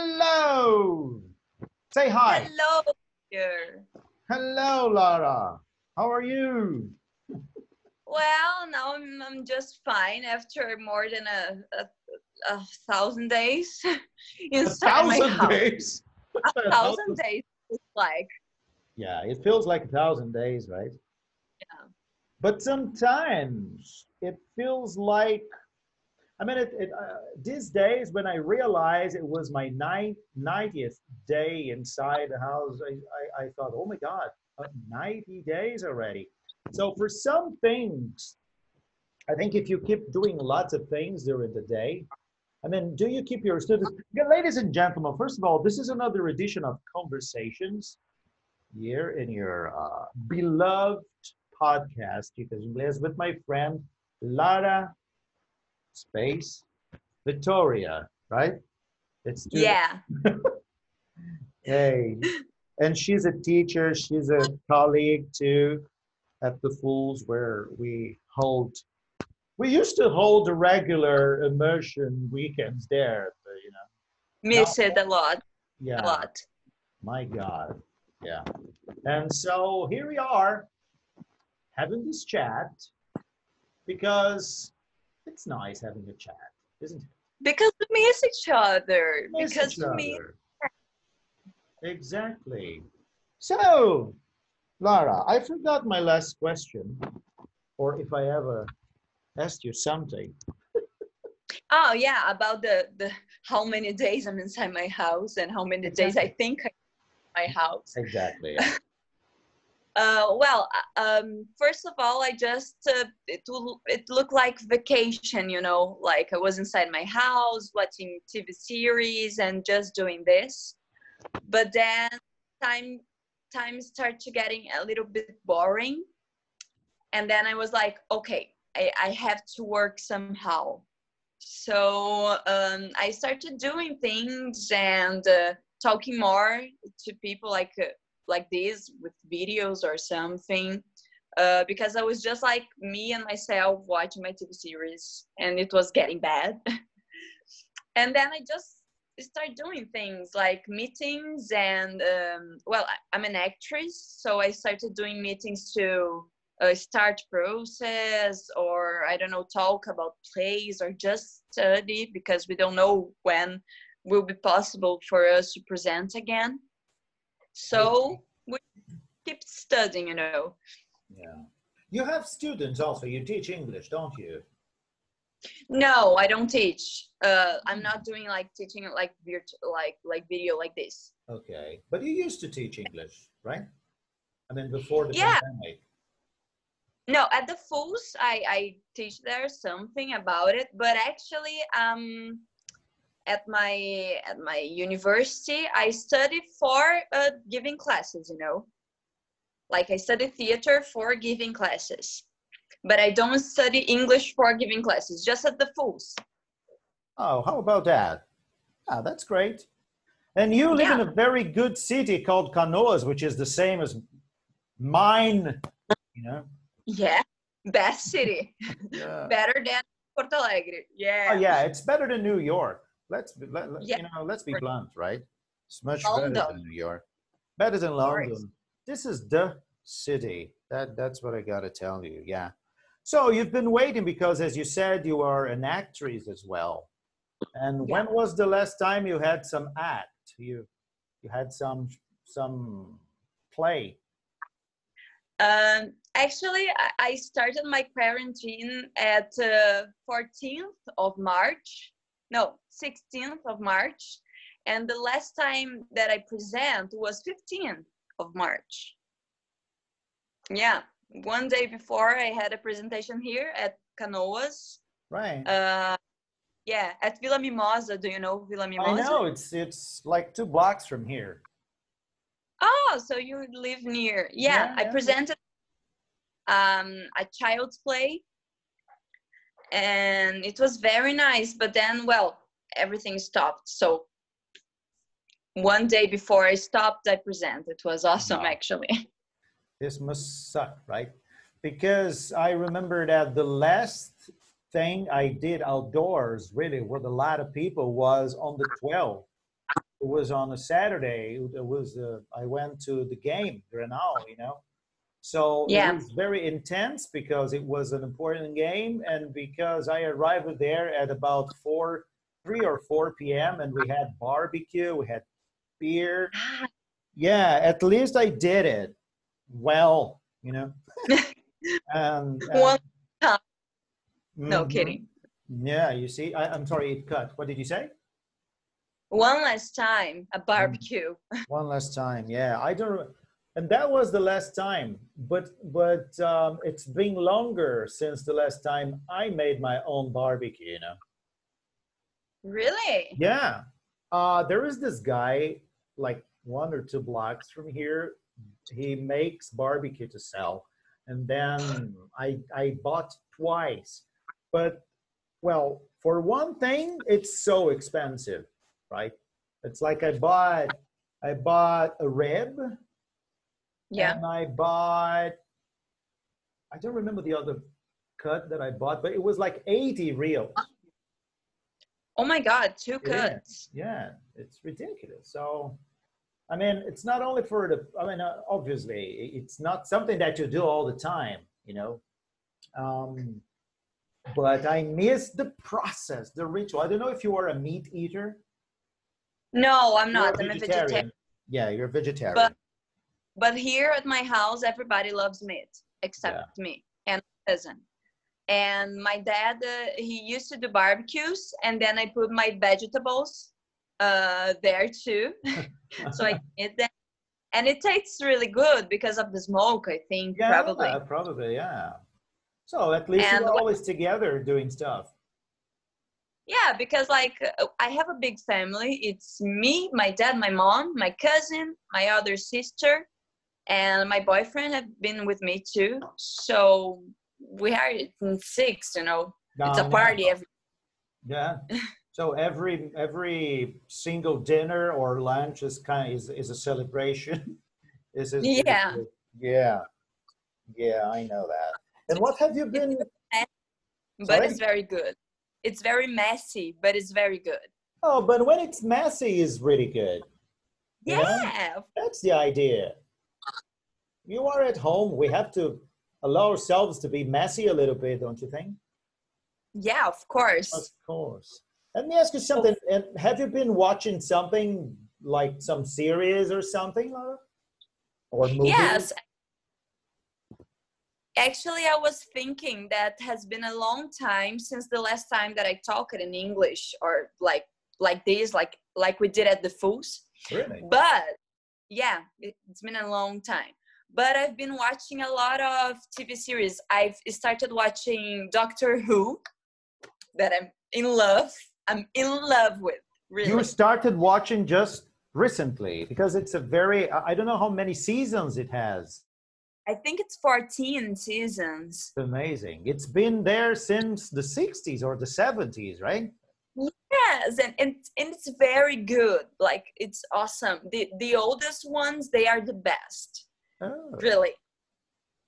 Hello. Say hi. Hello, dear. Hello, Lara. How are you? Well, now I'm, I'm just fine after more than a, a, a thousand days A inside my thousand house. days. A thousand days, it's like. Yeah, it feels like a thousand days, right? Yeah. But sometimes it feels like, I mean, it, it, uh, these days when I realized it was my nine, 90th day inside the house, I, I, I thought, oh my God, uh, 90 days already. So for some things, I think if you keep doing lots of things during the day, I mean, do you keep your students? Ladies and gentlemen, first of all, this is another edition of Conversations here in your uh, beloved podcast, Chicas Inglés, with my friend Lara Space Victoria, right? It's Yeah. Hey, and she's a teacher. She's a colleague too at the Fools, where we hold. We used to hold the regular immersion weekends there, but, you know. Miss it a lot. Yeah. A lot. My God. Yeah. And so here we are having this chat because it's nice having a chat, isn't it? Because we miss each other. Miss because each we other. Exactly. So, Lara, I forgot my last question, or if I ever asked you something. Oh yeah, about the the how many days I'm inside my house and how many days I think my house. Exactly. Uh, well, uh, um, first of all, I just uh, it it looked like vacation, you know, like I was inside my house watching TV series and just doing this. But then time time started to getting a little bit boring, and then I was like, okay, I, I have to work somehow. So um, I started doing things and uh, talking more to people like. Like this with videos or something uh, because I was just like me and myself watching my TV series and it was getting bad. and then I just started doing things like meetings and um, well, I'm an actress, so I started doing meetings to uh, start process or I don't know talk about plays or just study because we don't know when will be possible for us to present again. So we keep studying, you know. yeah. You have students also. You teach English, don't you? No, I don't teach. Uh, I'm not doing like teaching like virtu- like like video like this. Okay. But you used to teach English, right? I mean, before the Yeah. pandemic. No, at the Fools, I I teach there something about it, but actually, um, at my at my university, I study for uh, giving classes. You know, like I study theater for giving classes, but I don't study English for giving classes. Just at the Fools. Oh, how about that? Ah, that's great. And you live in a very good city called Canoas, which is the same as mine, you know? Yeah, best city, Yeah. better than Porto Alegre. Yeah. Oh, yeah, it's better than New York. Let's be, let, Yeah. you know, let's be blunt, right? It's much better than New York. Better than. London. This is the city. That that's what I got to tell you. Yeah. So you've been waiting because, as you said, you are an actress as well. And Yeah. when was the last time you had some act? You you had some some play. Um, actually, I, I started my quarantine at uh, 14th of March. No, 16th of March. And the last time that I present was 15th of March. Yeah, one day before I had a presentation here at Canoas. Right. Uh, yeah, at Vila Mimosa. Do you know Vila I Mimosa? know it's it's like two blocks from here. Oh, so you live near. Yeah, Yeah, I yeah. presented um, a child's play and it was very nice. But then, well, everything stopped. So one day before I stopped, I present It was awesome, Wow. actually. this must suck, right? Because I remember that the last thing I did outdoors, really, with a lot of people, was on the 12th it was on a Saturday. It was uh, I went to the game, Grenal, you know. So Yeah. it was very intense because it was an important game, and because I arrived there at about four, three or four p.m. and we had barbecue, we had beer. Ah, Yeah, at least I did it well, you know. and, One and- time. No Mhm. kidding. Yeah, you see, I, I'm sorry, it cut. What did you say? One last time, a barbecue. One last time. Yeah, I don't. And that was the last time, but but um, it's been longer since the last time I made my own barbecue. You know. Really? Yeah. Uh, there is this guy, like one or two blocks from here. He makes barbecue to sell, and then I I bought twice, but well, for one thing, it's so expensive, right? It's like I bought I bought a rib, Yeah. and I bought I don't remember the other cut that I bought, but it was like 80 real. Oh my God, two It cuts. Yeah, it's ridiculous. So, I mean, it's not only for the, I mean, uh, obviously, it's not something that you do all the time, you know. Um, but I miss the process, the ritual. I don't know if you are a meat eater. No, I'm You're not. I'm a vegetarian. Yeah, you're a vegetarian. But here at my house, everybody loves meat except me and my cousin. And my dad, uh, he used to do barbecues, and then I put my vegetables uh, there too, so I eat them. And it tastes really good because of the smoke. I think yeah, probably. probably, yeah. So at least And you're always together doing stuff. Yeah, because like uh, I have a big family. It's me, my dad, my mom, my cousin, my other sister, and my boyfriend have been with me too. So we are in six. You know, it's a party every. Yeah. So every every single dinner or lunch is kind of is, is a celebration. is it? Yeah. Yeah. Yeah, I know that. And what have you been? But Sorry? it's very good. It's very messy, but it's very good. Oh, but when it's messy, is really good. Yeah. Yeah, That's the idea. You are at home. We have to allow ourselves to be messy a little bit, don't you think? yeah, of course. Of course. Let me ask you something. Oh. And Have you been watching something like some series or something, Laura? Or movie? Yes. Actually, I was thinking that has been a long time since the last time that I talked in English or like like this, like like we did at the Fools. Really? But yeah, it- it's been a long time. But I've been watching a lot of TV series. I've started watching Doctor Who, that I'm in love. I'm in love with. Really. You started watching just recently because it's a very, I don't know how many seasons it has. I think it's 14 seasons. It's amazing. It's been there since the 60s or the 70s, right? Yes, and, and and it's very good. Like it's awesome. The the oldest ones, they are the best. Oh. Really,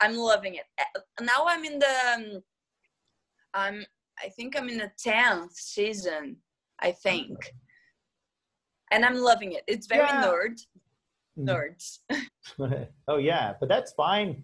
I'm loving it. Uh, Now I'm in the, um, I'm I think I'm in the tenth season. I think, and I'm loving it. It's very Yeah. nerd Mm. nerds. oh, yeah, but that's fine.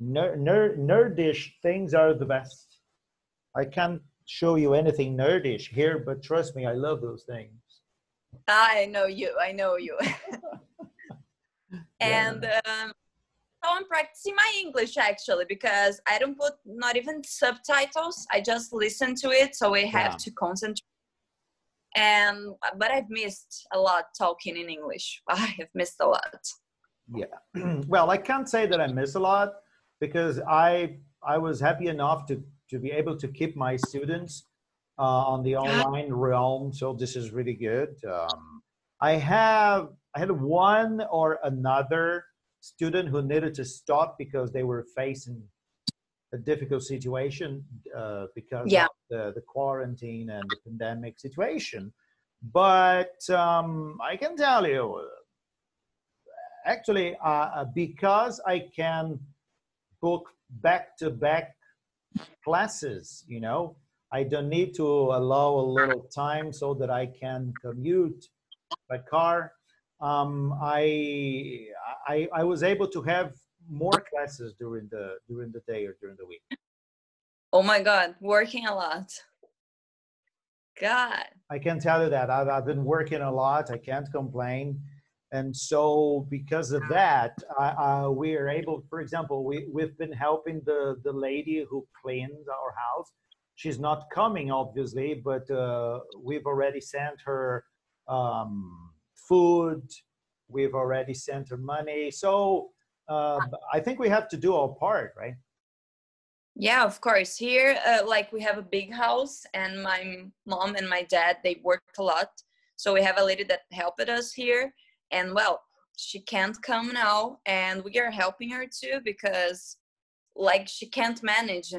Ner- ner- nerdish things are the best. I can't show you anything nerdish here, but trust me, I love those things. I know you. I know you. and um, so I'm practicing my English actually because I don't put not even subtitles. I just listen to it, so I have Yeah. to concentrate. And but I've missed a lot talking in English. I have missed a lot. Yeah. Well, I can't say that I miss a lot because I I was happy enough to to be able to keep my students uh, on the online realm. So this is really good. Um, I have I had one or another student who needed to stop because they were facing a difficult situation uh, because Yeah. of the, the quarantine and the pandemic situation. But um, I can tell you, actually, uh, because I can book back to back classes, you know, I don't need to allow a little time so that I can commute by car. Um, I, I I was able to have more classes during the during the day or during the week. Oh my God, working a lot. God. I can tell you that I've, I've been working a lot. I can't complain. And so because of that, I, uh, we are able, for example, we, we've been helping the, the lady who cleans our house. She's not coming, obviously, but uh, we've already sent her um, food. We've already sent her money. So uh, I think we have to do our part, right? Yeah, of course. Here, uh, like we have a big house, and my mom and my dad they worked a lot. So we have a lady that helped us here, and well, she can't come now, and we are helping her too because, like, she can't manage, you know